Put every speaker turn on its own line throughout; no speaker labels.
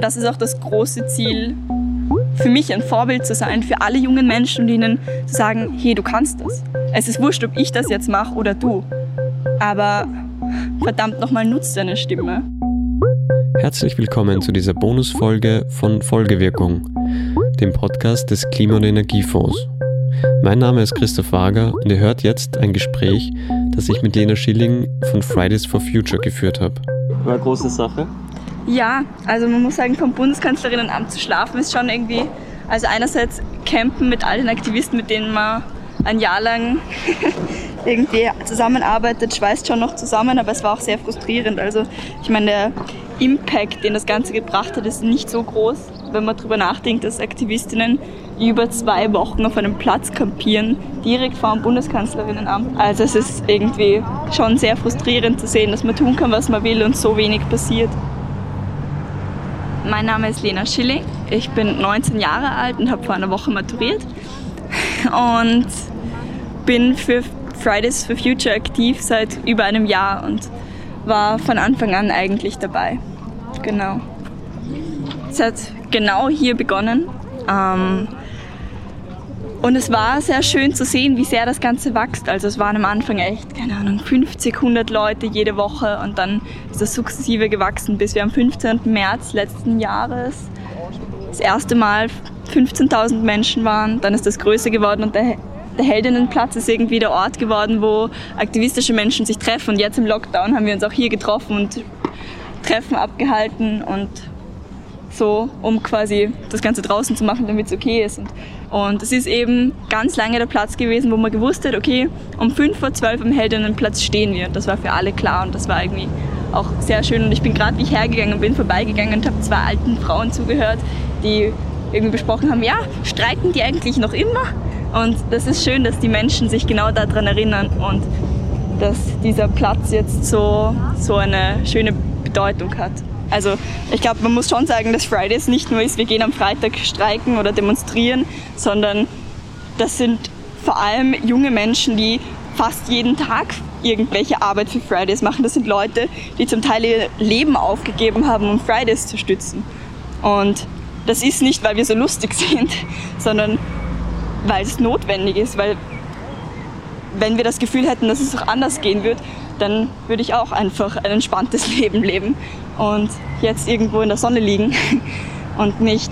Und das ist auch das große Ziel, für mich ein Vorbild zu sein, für alle jungen Menschen und ihnen zu sagen, hey, du kannst das. Es ist wurscht, ob ich das jetzt mache oder du. Aber verdammt nochmal, nutzt deine Stimme.
Herzlich willkommen zu dieser Bonusfolge von Folgewirkung, dem Podcast des Klima- und Energiefonds. Mein Name ist Christoph Wager und ihr hört jetzt ein Gespräch, das ich mit Lena Schilling von Fridays for Future geführt habe.
War eine große Sache.
Ja, also man muss sagen, vom Bundeskanzlerinnenamt zu schlafen ist schon irgendwie, also einerseits campen mit all den Aktivisten, mit denen man ein Jahr lang irgendwie zusammenarbeitet, schweißt schon noch zusammen, aber es war auch sehr frustrierend. Also ich meine, der Impact, den das Ganze gebracht hat, ist nicht so groß, wenn man darüber nachdenkt, dass Aktivistinnen über zwei Wochen auf einem Platz kampieren, direkt vor dem Bundeskanzlerinnenamt. Also es ist irgendwie schon sehr frustrierend zu sehen, dass man tun kann, was man will und so wenig passiert. Mein Name ist Lena Schilling. Ich bin 19 Jahre alt und habe vor einer Woche maturiert und bin für Fridays for Future aktiv seit über einem Jahr und war von Anfang an eigentlich dabei. Genau. Es hat genau hier begonnen. Ähm, und es war sehr schön zu sehen, wie sehr das Ganze wächst. Also es waren am Anfang echt, keine Ahnung, 50, 100 Leute jede Woche und dann ist das sukzessive gewachsen, bis wir am 15. März letzten Jahres das erste Mal 15.000 Menschen waren. Dann ist das größer geworden und der, der Heldinnenplatz ist irgendwie der Ort geworden, wo aktivistische Menschen sich treffen. Und jetzt im Lockdown haben wir uns auch hier getroffen und Treffen abgehalten und so, um quasi das Ganze draußen zu machen, damit es okay ist. Und, und es ist eben ganz lange der Platz gewesen, wo man gewusst hat, okay, um 5 vor 12 am Heldinnenplatz stehen wir. Das war für alle klar und das war irgendwie auch sehr schön. Und ich bin gerade, wie ich hergegangen bin, vorbeigegangen und habe zwei alten Frauen zugehört, die irgendwie besprochen haben, ja, streiken die eigentlich noch immer? Und das ist schön, dass die Menschen sich genau daran erinnern und dass dieser Platz jetzt so, so eine schöne Bedeutung hat. Also ich glaube, man muss schon sagen, dass Fridays nicht nur ist, wir gehen am Freitag streiken oder demonstrieren, sondern das sind vor allem junge Menschen, die fast jeden Tag irgendwelche Arbeit für Fridays machen. Das sind Leute, die zum Teil ihr Leben aufgegeben haben, um Fridays zu stützen. Und das ist nicht, weil wir so lustig sind, sondern weil es notwendig ist, weil wenn wir das Gefühl hätten, dass es auch anders gehen wird, dann würde ich auch einfach ein entspanntes Leben leben und jetzt irgendwo in der Sonne liegen und nicht,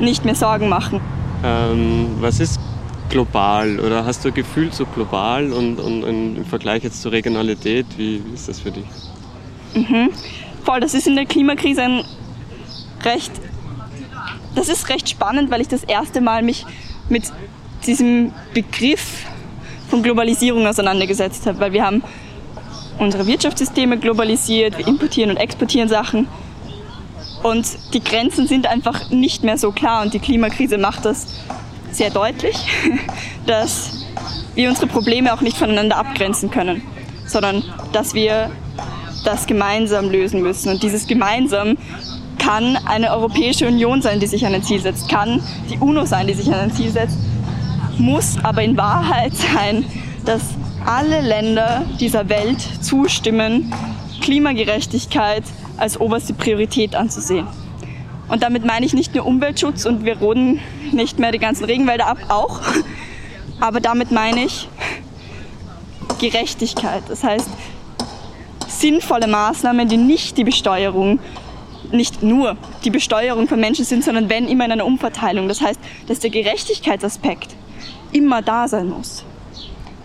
nicht mehr Sorgen machen.
Ähm, was ist global oder hast du ein Gefühl zu global und, und, und, im Vergleich jetzt zur Regionalität, wie, wie ist das für dich?
Mhm. Voll, das ist in der Klimakrise ein recht, das ist recht spannend, weil ich das erste Mal mich mit diesem Begriff von Globalisierung auseinandergesetzt habe, weil wir haben unsere Wirtschaftssysteme globalisiert, wir importieren und exportieren Sachen und die Grenzen sind einfach nicht mehr so klar und die Klimakrise macht das sehr deutlich, dass wir unsere Probleme auch nicht voneinander abgrenzen können, sondern dass wir das gemeinsam lösen müssen. Und dieses gemeinsam kann eine Europäische Union sein, die sich an ein Ziel setzt, kann die UNO sein, die sich an ein Ziel setzt, muss aber in Wahrheit sein, dass alle Länder dieser Welt zustimmen, Klimagerechtigkeit als oberste Priorität anzusehen. Und damit meine ich nicht nur Umweltschutz und wir roden nicht mehr die ganzen Regenwälder ab, auch. Aber damit meine ich Gerechtigkeit. Das heißt, sinnvolle Maßnahmen, die nicht die Besteuerung, nicht nur die Besteuerung von Menschen sind, sondern wenn immer in einer Umverteilung. Das heißt, dass der Gerechtigkeitsaspekt immer da sein muss.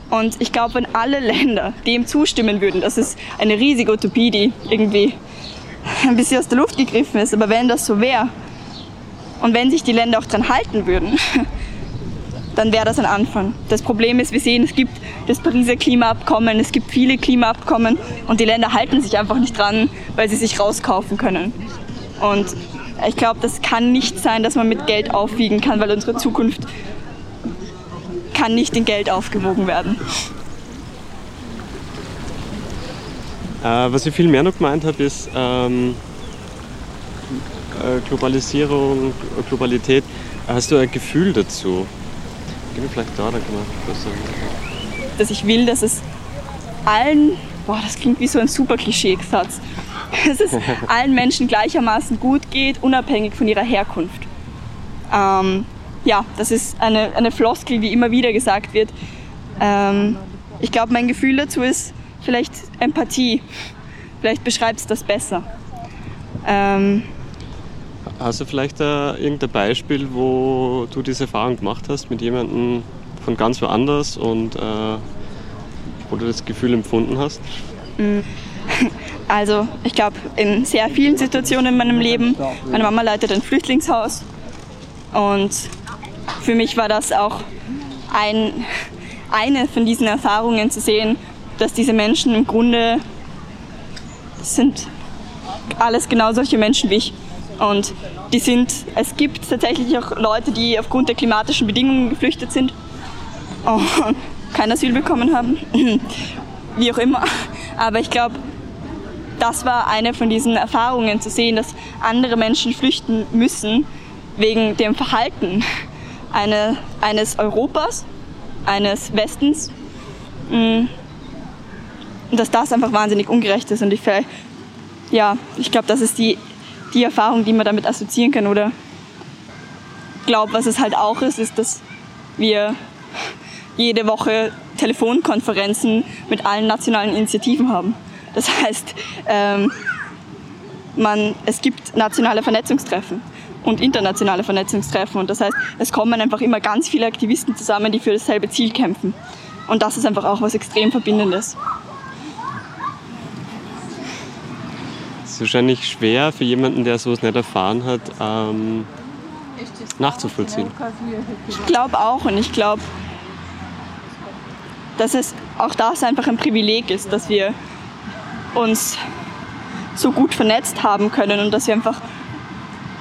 Und ich glaube, wenn alle Länder dem zustimmen würden, das ist eine riesige Utopie, die irgendwie ein bisschen aus der Luft gegriffen ist, aber wenn das so wäre und wenn sich die Länder auch dran halten würden, dann wäre das ein Anfang. Das Problem ist, wir sehen, es gibt das Pariser Klimaabkommen, es gibt viele Klimaabkommen und die Länder halten sich einfach nicht dran, weil sie sich rauskaufen können. Und ich glaube, das kann nicht sein, dass man mit Geld aufwiegen kann, weil unsere Zukunft kann nicht in Geld aufgewogen werden.
Äh, was ich viel mehr noch gemeint habe, ist ähm, äh, Globalisierung, Globalität. Hast du ein Gefühl dazu? Geh mir vielleicht da, dann kann man was sagen.
Dass ich will, dass es allen, boah, das klingt wie so ein super Klischee-Satz, dass es allen Menschen gleichermaßen gut geht, unabhängig von ihrer Herkunft. Ähm, ja, das ist eine, eine Floskel, die immer wieder gesagt wird. Ähm, ich glaube, mein Gefühl dazu ist vielleicht Empathie. Vielleicht beschreibt es das besser. Ähm,
Hast du vielleicht äh, irgendein Beispiel, wo du diese Erfahrung gemacht hast mit jemandem von ganz woanders und äh, wo du das Gefühl empfunden hast?
Mm. Also ich glaube in sehr vielen Situationen in meinem Leben. Meine Mama leitet ein Flüchtlingshaus und für mich war das auch ein, eine von diesen Erfahrungen zu sehen, dass diese Menschen im Grunde sind alles genau solche Menschen wie ich. Und die sind, es gibt tatsächlich auch Leute, die aufgrund der klimatischen Bedingungen geflüchtet sind und kein Asyl bekommen haben, wie auch immer. Aber ich glaube, das war eine von diesen Erfahrungen zu sehen, dass andere Menschen flüchten müssen wegen dem Verhalten eine, eines Europas, eines Westens. Mm. Dass das einfach wahnsinnig ungerecht ist. Und ich, ja, ich glaube, das ist die die Erfahrung, die man damit assoziieren kann. Oder glaube, was es halt auch ist, ist, dass wir jede Woche Telefonkonferenzen mit allen nationalen Initiativen haben. Das heißt, ähm, man, es gibt nationale Vernetzungstreffen und internationale Vernetzungstreffen. Und das heißt, es kommen einfach immer ganz viele Aktivisten zusammen, die für dasselbe Ziel kämpfen. Und das ist einfach auch was extrem Verbindendes.
ist wahrscheinlich schwer für jemanden, der sowas nicht erfahren hat, ähm, nachzuvollziehen.
Ich glaube auch und ich glaube, dass es auch das einfach ein Privileg ist, dass wir uns so gut vernetzt haben können und dass wir einfach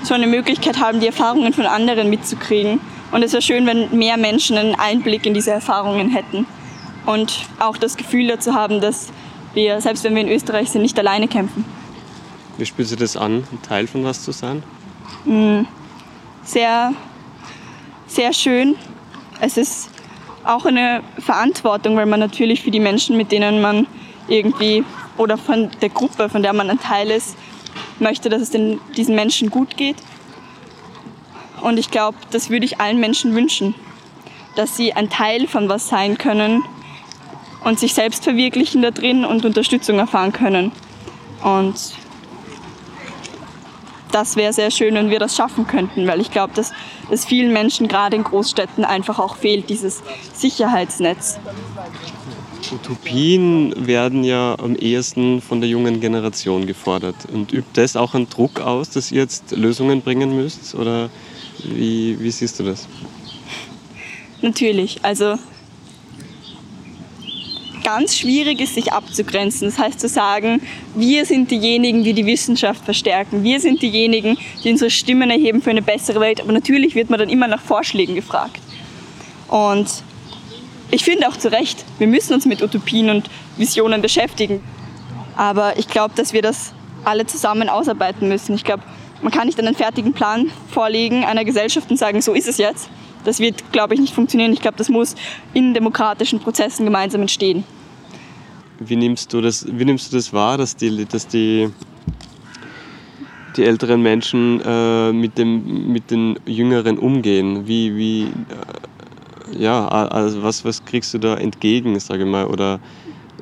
so eine Möglichkeit haben, die Erfahrungen von anderen mitzukriegen. Und es wäre schön, wenn mehr Menschen einen Einblick in diese Erfahrungen hätten und auch das Gefühl dazu haben, dass wir, selbst wenn wir in Österreich sind, nicht alleine kämpfen.
Wie spürt sich das an, ein Teil von was zu sein?
Mm, sehr, sehr schön. Es ist auch eine Verantwortung, weil man natürlich für die Menschen, mit denen man irgendwie oder von der Gruppe, von der man ein Teil ist, möchte, dass es den, diesen Menschen gut geht. Und ich glaube, das würde ich allen Menschen wünschen, dass sie ein Teil von was sein können und sich selbst verwirklichen da drin und Unterstützung erfahren können. Und das wäre sehr schön, wenn wir das schaffen könnten, weil ich glaube, dass es vielen Menschen gerade in Großstädten einfach auch fehlt, dieses Sicherheitsnetz.
Utopien werden ja am ehesten von der jungen Generation gefordert. Und übt das auch einen Druck aus, dass ihr jetzt Lösungen bringen müsst? Oder wie, wie siehst du das?
Natürlich. Also ganz schwierig ist, sich abzugrenzen. Das heißt zu sagen, wir sind diejenigen, die die Wissenschaft verstärken. Wir sind diejenigen, die unsere Stimmen erheben für eine bessere Welt. Aber natürlich wird man dann immer nach Vorschlägen gefragt. Und ich finde auch zu Recht, wir müssen uns mit Utopien und Visionen beschäftigen. Aber ich glaube, dass wir das alle zusammen ausarbeiten müssen. Ich glaube, man kann nicht einen fertigen Plan vorlegen einer Gesellschaft und sagen, so ist es jetzt. Das wird, glaube ich, nicht funktionieren. Ich glaube, das muss in demokratischen Prozessen gemeinsam entstehen.
Wie nimmst du das, wie nimmst du das wahr, dass die, dass die, die älteren Menschen äh, mit, dem, mit den Jüngeren umgehen? Wie, wie, äh, ja, also was, was kriegst du da entgegen, sage ich mal, oder,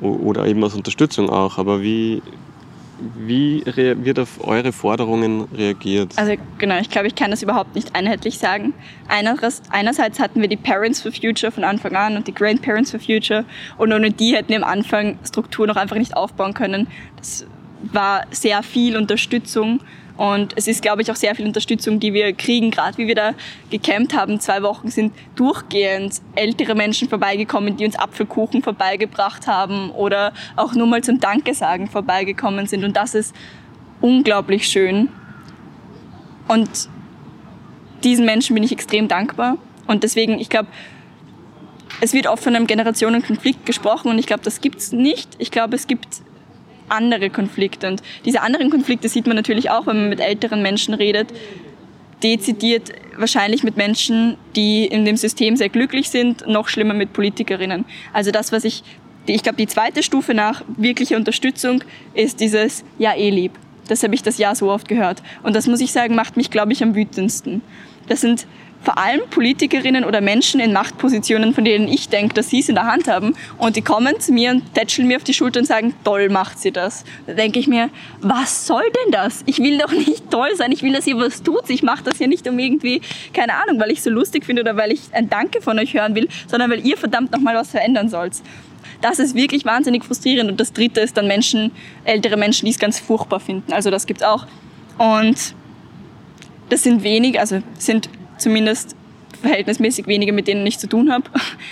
oder eben als Unterstützung auch, aber wie, wie wird auf eure Forderungen reagiert?
Also genau, ich glaube, ich kann das überhaupt nicht einheitlich sagen. Einerseits hatten wir die Parents for Future von Anfang an und die Grandparents for Future und ohne die hätten wir am Anfang Strukturen noch einfach nicht aufbauen können. Das war sehr viel Unterstützung und es ist, glaube ich, auch sehr viel Unterstützung, die wir kriegen. Gerade wie wir da gecampt haben, zwei Wochen sind durchgehend ältere Menschen vorbeigekommen, die uns Apfelkuchen vorbeigebracht haben oder auch nur mal zum Danke sagen vorbeigekommen sind. Und das ist unglaublich schön. Und diesen Menschen bin ich extrem dankbar. Und deswegen, ich glaube, es wird oft von einem Generationenkonflikt gesprochen und ich glaube, das gibt es nicht. Ich glaube, es gibt andere Konflikte. Und diese anderen Konflikte sieht man natürlich auch, wenn man mit älteren Menschen redet, dezidiert wahrscheinlich mit Menschen, die in dem System sehr glücklich sind, noch schlimmer mit Politikerinnen. Also das, was ich ich glaube, die zweite Stufe nach wirklicher Unterstützung ist dieses Ja, eh lieb. Das habe ich das Ja so oft gehört. Und das muss ich sagen, macht mich, glaube ich, am wütendsten. Das sind vor allem Politikerinnen oder Menschen in Machtpositionen, von denen ich denke, dass sie es in der Hand haben. Und die kommen zu mir und tätscheln mir auf die Schulter und sagen, toll macht sie das. Da denke ich mir, was soll denn das? Ich will doch nicht toll sein, ich will, dass ihr was tut. Ich mache das ja nicht um irgendwie, keine Ahnung, weil ich so lustig finde oder weil ich ein Danke von euch hören will, sondern weil ihr verdammt nochmal was verändern sollt. Das ist wirklich wahnsinnig frustrierend. Und das Dritte ist dann Menschen, ältere Menschen, die es ganz furchtbar finden. Also das gibt es auch. Und das sind wenig, also sind zumindest verhältnismäßig wenige, mit denen ich zu tun habe.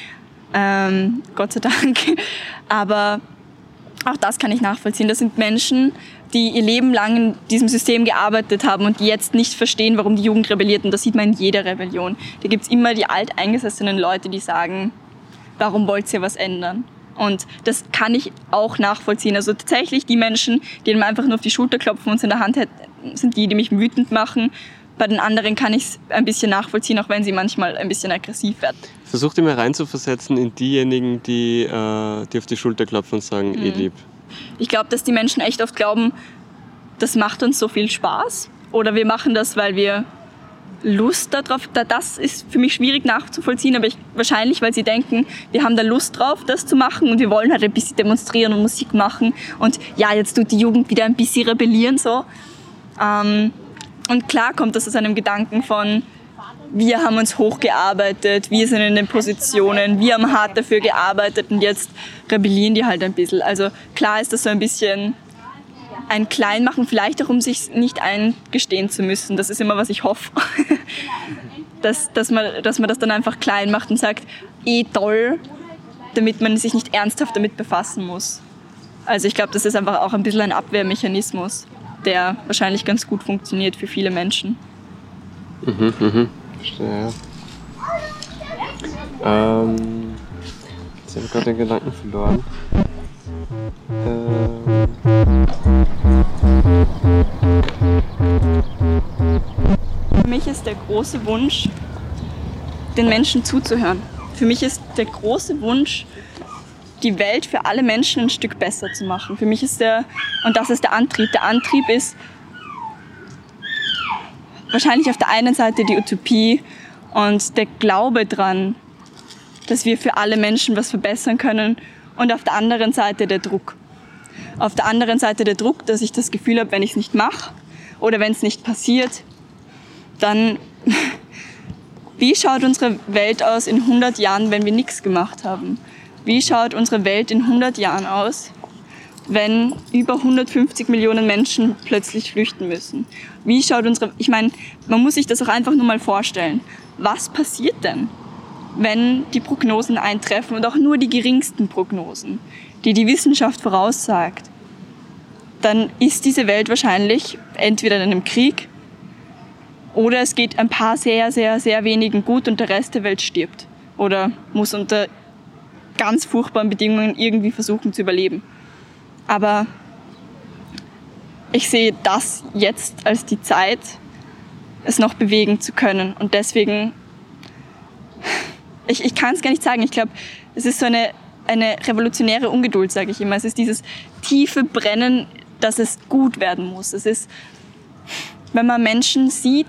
ähm, Gott sei Dank. Aber auch das kann ich nachvollziehen. Das sind Menschen, die ihr Leben lang in diesem System gearbeitet haben und die jetzt nicht verstehen, warum die Jugend rebelliert. Und das sieht man in jeder Rebellion. Da gibt es immer die alteingesessenen Leute, die sagen, warum wollt ihr was ändern? Und das kann ich auch nachvollziehen. Also tatsächlich die Menschen, die mir einfach nur auf die Schulter klopfen und es in der Hand hätten, sind die, die mich wütend machen. Bei den anderen kann ich es ein bisschen nachvollziehen, auch wenn sie manchmal ein bisschen aggressiv werden.
Versuch dir mal reinzuversetzen in diejenigen, die, äh, die auf die Schulter klopfen und sagen, mhm. eh lieb.
Ich glaube, dass die Menschen echt oft glauben, das macht uns so viel Spaß. Oder wir machen das, weil wir Lust darauf, das ist für mich schwierig nachzuvollziehen, aber ich, wahrscheinlich, weil sie denken, wir haben da Lust drauf, das zu machen und wir wollen halt ein bisschen demonstrieren und Musik machen und ja, jetzt tut die Jugend wieder ein bisschen rebellieren so. Ähm, und klar kommt das aus einem Gedanken von, wir haben uns hochgearbeitet, wir sind in den Positionen, wir haben hart dafür gearbeitet und jetzt rebellieren die halt ein bisschen. Also klar ist das so ein bisschen ein Kleinmachen, vielleicht auch um sich nicht eingestehen zu müssen. Das ist immer, was ich hoffe. dass, dass, man, dass man das dann einfach klein macht und sagt, eh toll, damit man sich nicht ernsthaft damit befassen muss. Also ich glaube, das ist einfach auch ein bisschen ein Abwehrmechanismus, der wahrscheinlich ganz gut funktioniert für viele Menschen.
Mhm, mhm. Verstehe. Ähm, jetzt habe ich gerade den Gedanken verloren.
Für mich ist der große Wunsch, den Menschen zuzuhören. Für mich ist der große Wunsch, die Welt für alle Menschen ein Stück besser zu machen. Für mich ist der, und das ist der Antrieb. Der Antrieb ist wahrscheinlich auf der einen Seite die Utopie und der Glaube dran, dass wir für alle Menschen was verbessern können und auf der anderen Seite der Druck. Auf der anderen Seite der Druck, dass ich das Gefühl habe, wenn ich es nicht mache oder wenn es nicht passiert, dann wie schaut unsere Welt aus in 100 Jahren, wenn wir nichts gemacht haben? Wie schaut unsere Welt in 100 Jahren aus, wenn über 150 Millionen Menschen plötzlich flüchten müssen? Wie schaut unsere, ich meine, man muss sich das auch einfach nur mal vorstellen. Was passiert denn, wenn die Prognosen eintreffen und auch nur die geringsten Prognosen, die die Wissenschaft voraussagt, dann ist diese Welt wahrscheinlich entweder in einem Krieg oder es geht ein paar sehr, sehr, sehr wenigen gut und der Rest der Welt stirbt oder muss unter ganz furchtbaren Bedingungen irgendwie versuchen zu überleben. Aber ich sehe das jetzt als die Zeit, es noch bewegen zu können. Und deswegen ich, ich kann es gar nicht sagen. Ich glaube, es ist so eine, eine revolutionäre Ungeduld, sage ich immer. Es ist dieses tiefe Brennen, dass es gut werden muss. Es ist, wenn man Menschen sieht,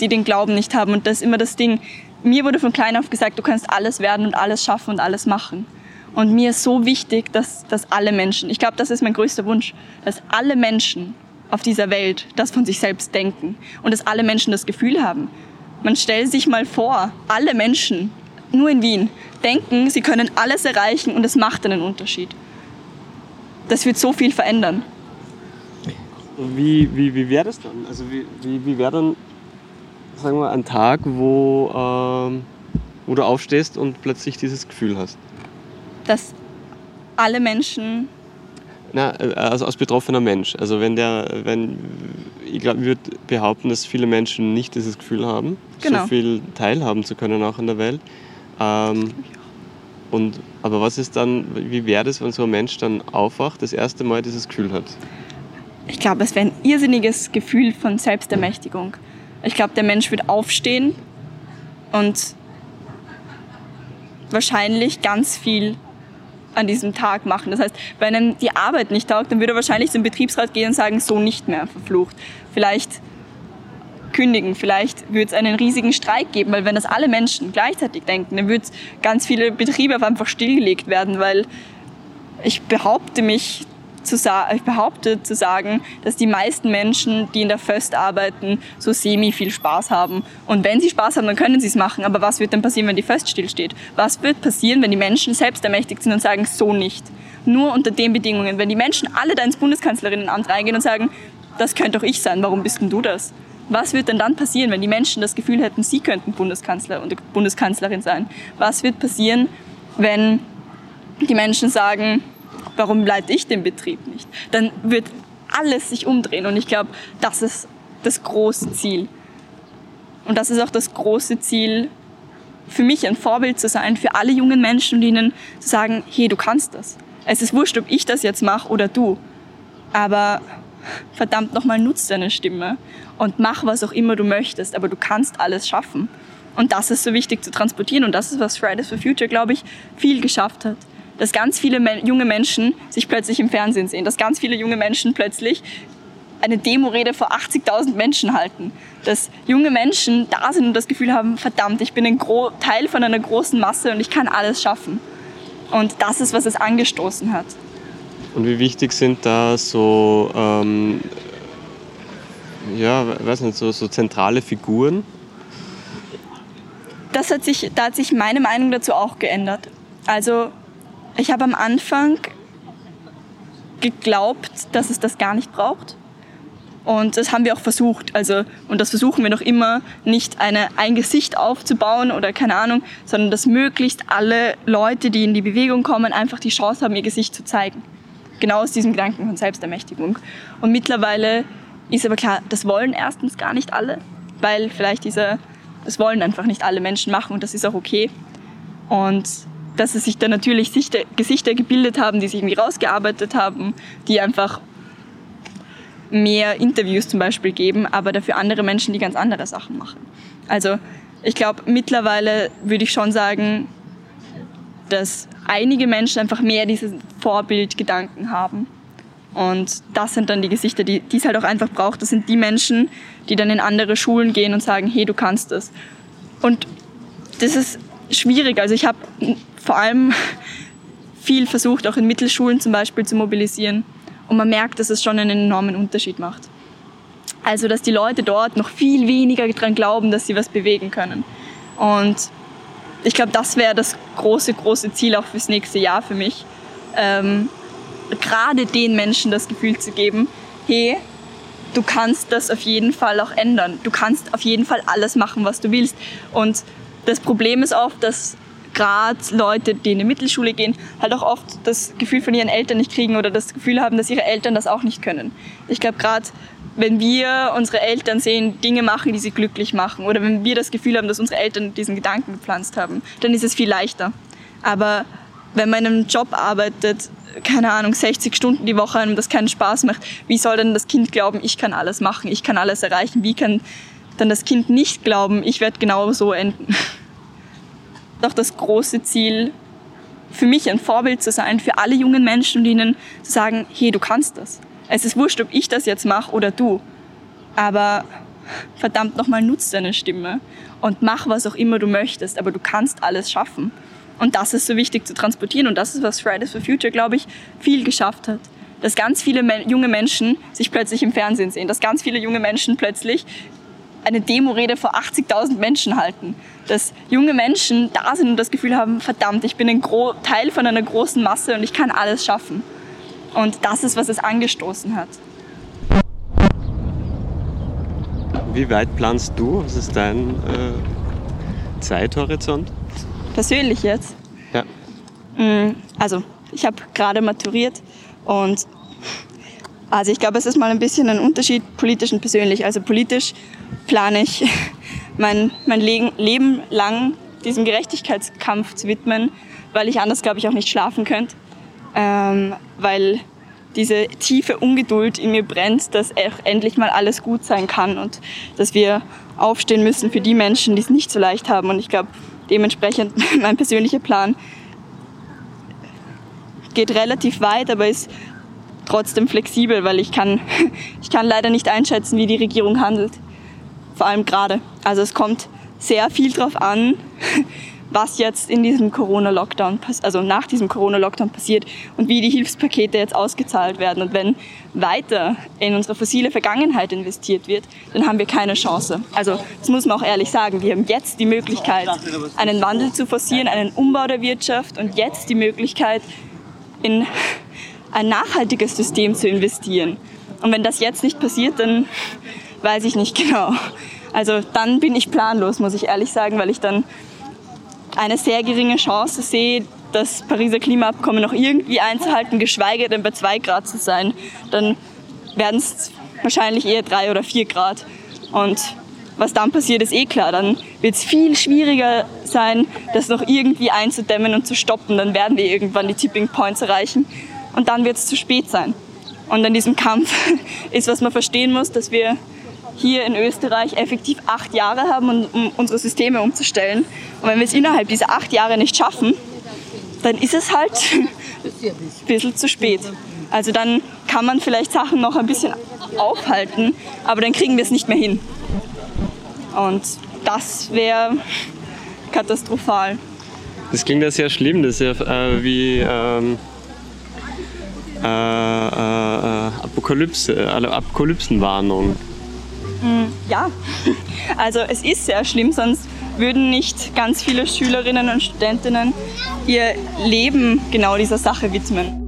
die den Glauben nicht haben. Und das ist immer das Ding. Mir wurde von klein auf gesagt, du kannst alles werden und alles schaffen und alles machen. Und mir ist so wichtig, dass, dass alle Menschen, ich glaube, das ist mein größter Wunsch, dass alle Menschen auf dieser Welt das von sich selbst denken und dass alle Menschen das Gefühl haben, man stellt sich mal vor, alle Menschen, nur in Wien, denken, sie können alles erreichen und es macht einen Unterschied. Das wird so viel verändern.
Wie, wie, wie wäre das dann? Also wie, wie, wie wäre dann, sagen wir, ein Tag, wo, ähm, wo du aufstehst und plötzlich dieses Gefühl hast?
Dass alle Menschen
na, also als betroffener Mensch. Also wenn der, wenn, ich glaube, ich würde behaupten, dass viele Menschen nicht dieses Gefühl haben, genau. so viel teilhaben zu können auch in der Welt. Ähm, und, aber was ist dann, wie wäre das, wenn so ein Mensch dann aufwacht, das erste Mal dieses Gefühl hat?
Ich glaube, es wäre ein irrsinniges Gefühl von Selbstermächtigung. Ich glaube, der Mensch wird aufstehen und wahrscheinlich ganz viel an diesem Tag machen. Das heißt, wenn einem die Arbeit nicht taugt, dann würde er wahrscheinlich zum Betriebsrat gehen und sagen, so nicht mehr, verflucht. Vielleicht kündigen, vielleicht würde es einen riesigen Streik geben, weil wenn das alle Menschen gleichzeitig denken, dann würde ganz viele Betriebe einfach stillgelegt werden, weil ich behaupte mich zu ich behaupte zu sagen, dass die meisten Menschen, die in der Föst arbeiten, so semi viel Spaß haben. Und wenn sie Spaß haben, dann können sie es machen. Aber was wird dann passieren, wenn die Föst stillsteht? Was wird passieren, wenn die Menschen selbst ermächtigt sind und sagen, so nicht? Nur unter den Bedingungen. Wenn die Menschen alle da ins Bundeskanzlerinnenamt reingehen und sagen, das könnte doch ich sein, warum bist denn du das? Was wird denn dann passieren, wenn die Menschen das Gefühl hätten, sie könnten Bundeskanzler und Bundeskanzlerin sein? Was wird passieren, wenn die Menschen sagen, warum leite ich den Betrieb nicht? Dann wird alles sich umdrehen und ich glaube, das ist das große Ziel. Und das ist auch das große Ziel für mich, ein Vorbild zu sein, für alle jungen Menschen und ihnen zu sagen, hey, du kannst das. Es ist wurscht, ob ich das jetzt mache oder du. Aber verdammt nochmal, nutz deine Stimme und mach, was auch immer du möchtest, aber du kannst alles schaffen. Und das ist so wichtig zu transportieren und das ist, was Fridays for Future, glaube ich, viel geschafft hat dass ganz viele junge Menschen sich plötzlich im Fernsehen sehen, dass ganz viele junge Menschen plötzlich eine Demo-Rede vor 80.000 Menschen halten, dass junge Menschen da sind und das Gefühl haben, verdammt, ich bin ein Gro Teil von einer großen Masse und ich kann alles schaffen. Und das ist, was es angestoßen hat.
Und wie wichtig sind da so, ähm, ja, weiß nicht, so, so zentrale Figuren?
Das hat sich, da hat sich meine Meinung dazu auch geändert. Also ich habe am Anfang geglaubt, dass es das gar nicht braucht. Und das haben wir auch versucht. Also, und das versuchen wir noch immer, nicht eine, ein Gesicht aufzubauen oder keine Ahnung, sondern dass möglichst alle Leute, die in die Bewegung kommen, einfach die Chance haben, ihr Gesicht zu zeigen. Genau aus diesem Gedanken von Selbstermächtigung. Und mittlerweile ist aber klar, das wollen erstens gar nicht alle, weil vielleicht diese, das wollen einfach nicht alle Menschen machen und das ist auch okay. Und dass es sich da natürlich Sichter, Gesichter gebildet haben, die sich irgendwie rausgearbeitet haben, die einfach mehr Interviews zum Beispiel geben, aber dafür andere Menschen, die ganz andere Sachen machen. Also ich glaube, mittlerweile würde ich schon sagen, dass einige Menschen einfach mehr diesen Vorbildgedanken haben. Und das sind dann die Gesichter, die, die es halt auch einfach braucht. Das sind die Menschen, die dann in andere Schulen gehen und sagen, hey, du kannst das. Und das ist schwierig. Also ich habe vor allem viel versucht, auch in Mittelschulen zum Beispiel zu mobilisieren. Und man merkt, dass es schon einen enormen Unterschied macht. Also, dass die Leute dort noch viel weniger daran glauben, dass sie was bewegen können. Und ich glaube, das wäre das große, große Ziel auch fürs nächste Jahr für mich. Ähm, gerade den Menschen das Gefühl zu geben, hey, du kannst das auf jeden Fall auch ändern. Du kannst auf jeden Fall alles machen, was du willst. Und das Problem ist oft, dass gerade Leute, die in die Mittelschule gehen, halt auch oft das Gefühl von ihren Eltern nicht kriegen oder das Gefühl haben, dass ihre Eltern das auch nicht können. Ich glaube, gerade wenn wir unsere Eltern sehen, Dinge machen, die sie glücklich machen, oder wenn wir das Gefühl haben, dass unsere Eltern diesen Gedanken gepflanzt haben, dann ist es viel leichter. Aber wenn man in einem Job arbeitet, keine Ahnung, 60 Stunden die Woche und das keinen Spaß macht, wie soll denn das Kind glauben, ich kann alles machen, ich kann alles erreichen? Wie kann dann das Kind nicht glauben, ich werde genau so enden? doch das große Ziel, für mich ein Vorbild zu sein, für alle jungen Menschen und ihnen zu sagen, hey, du kannst das. Es ist wurscht, ob ich das jetzt mache oder du. Aber verdammt nochmal, nutz deine Stimme und mach, was auch immer du möchtest, aber du kannst alles schaffen. Und das ist so wichtig zu transportieren und das ist, was Fridays for Future, glaube ich, viel geschafft hat. Dass ganz viele junge Menschen sich plötzlich im Fernsehen sehen, dass ganz viele junge Menschen plötzlich eine Demo-Rede vor 80.000 Menschen halten. Dass junge Menschen da sind und das Gefühl haben, verdammt, ich bin ein Gro Teil von einer großen Masse und ich kann alles schaffen. Und das ist, was es angestoßen hat.
Wie weit planst du? Was ist dein äh, Zeithorizont?
Persönlich jetzt?
Ja.
Mm, also, ich habe gerade maturiert und also ich glaube, es ist mal ein bisschen ein Unterschied politisch und persönlich. Also politisch plane ich mein, mein Leben lang diesem Gerechtigkeitskampf zu widmen, weil ich anders, glaube ich, auch nicht schlafen könnte. Ähm, weil diese tiefe Ungeduld in mir brennt, dass endlich mal alles gut sein kann und dass wir aufstehen müssen für die Menschen, die es nicht so leicht haben. Und ich glaube, Dementsprechend mein persönlicher Plan geht relativ weit, aber ist trotzdem flexibel, weil ich kann, ich kann leider nicht einschätzen, wie die Regierung handelt. Vor allem gerade. Also es kommt sehr viel darauf an, was jetzt in diesem Corona-Lockdown, also nach diesem Corona-Lockdown passiert und wie die Hilfspakete jetzt ausgezahlt werden. Und wenn weiter in unsere fossile Vergangenheit investiert wird, dann haben wir keine Chance. Also das muss man auch ehrlich sagen. Wir haben jetzt die Möglichkeit, einen Wandel zu forcieren, einen Umbau der Wirtschaft und jetzt die Möglichkeit, in ein nachhaltiges System zu investieren. Und wenn das jetzt nicht passiert, dann weiß ich nicht genau. Also dann bin ich planlos, muss ich ehrlich sagen, weil ich dann eine sehr geringe Chance sehe, das Pariser Klimaabkommen noch irgendwie einzuhalten, geschweige denn bei zwei Grad zu sein. Dann werden es wahrscheinlich eher drei oder vier Grad. Und was dann passiert, ist eh klar. Dann wird es viel schwieriger sein, das noch irgendwie einzudämmen und zu stoppen. Dann werden wir irgendwann die Tipping Points erreichen und dann wird es zu spät sein. Und in diesem Kampf ist, was man verstehen muss, dass wir hier in Österreich effektiv acht Jahre haben, um unsere Systeme umzustellen. Und wenn wir es innerhalb dieser acht Jahre nicht schaffen, dann ist es halt ein bisschen zu spät. Also dann kann man vielleicht Sachen noch ein bisschen aufhalten, aber dann kriegen wir es nicht mehr hin. Und das wäre katastrophal.
Das klingt ja sehr schlimm, das ist ja äh, wie ähm, äh, äh, Apokalypse, also Apokalypsenwarnung.
Mm, ja, also es ist sehr schlimm, sonst würden nicht ganz viele Schülerinnen und Studentinnen ihr Leben genau dieser Sache widmen.